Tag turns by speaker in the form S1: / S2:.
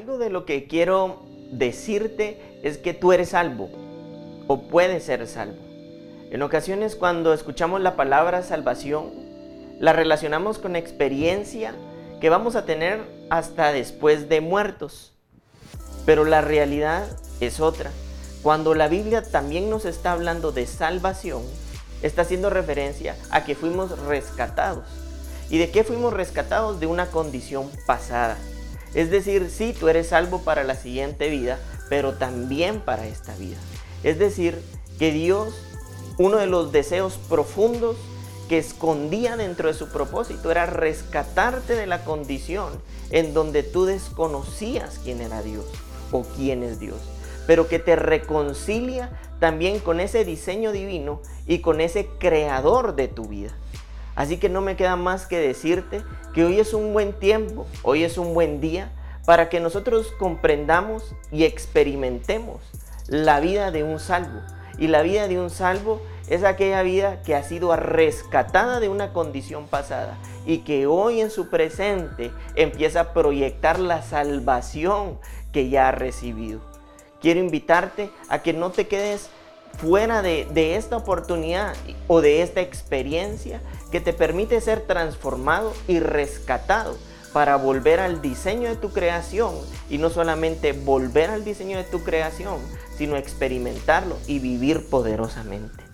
S1: Algo de lo que quiero decirte es que tú eres salvo o puedes ser salvo. En ocasiones cuando escuchamos la palabra salvación, la relacionamos con experiencia que vamos a tener hasta después de muertos. Pero la realidad es otra. Cuando la Biblia también nos está hablando de salvación, está haciendo referencia a que fuimos rescatados. ¿Y de qué fuimos rescatados? De una condición pasada. Es decir, sí, tú eres salvo para la siguiente vida, pero también para esta vida. Es decir, que Dios, uno de los deseos profundos que escondía dentro de su propósito era rescatarte de la condición en donde tú desconocías quién era Dios o quién es Dios, pero que te reconcilia también con ese diseño divino y con ese creador de tu vida. Así que no me queda más que decirte que hoy es un buen tiempo, hoy es un buen día para que nosotros comprendamos y experimentemos la vida de un salvo. Y la vida de un salvo es aquella vida que ha sido rescatada de una condición pasada y que hoy en su presente empieza a proyectar la salvación que ya ha recibido. Quiero invitarte a que no te quedes fuera de, esta oportunidad o de esta experiencia que te permite ser transformado y rescatado para volver al diseño de tu creación y no solamente volver al diseño de tu creación, sino experimentarlo y vivir poderosamente.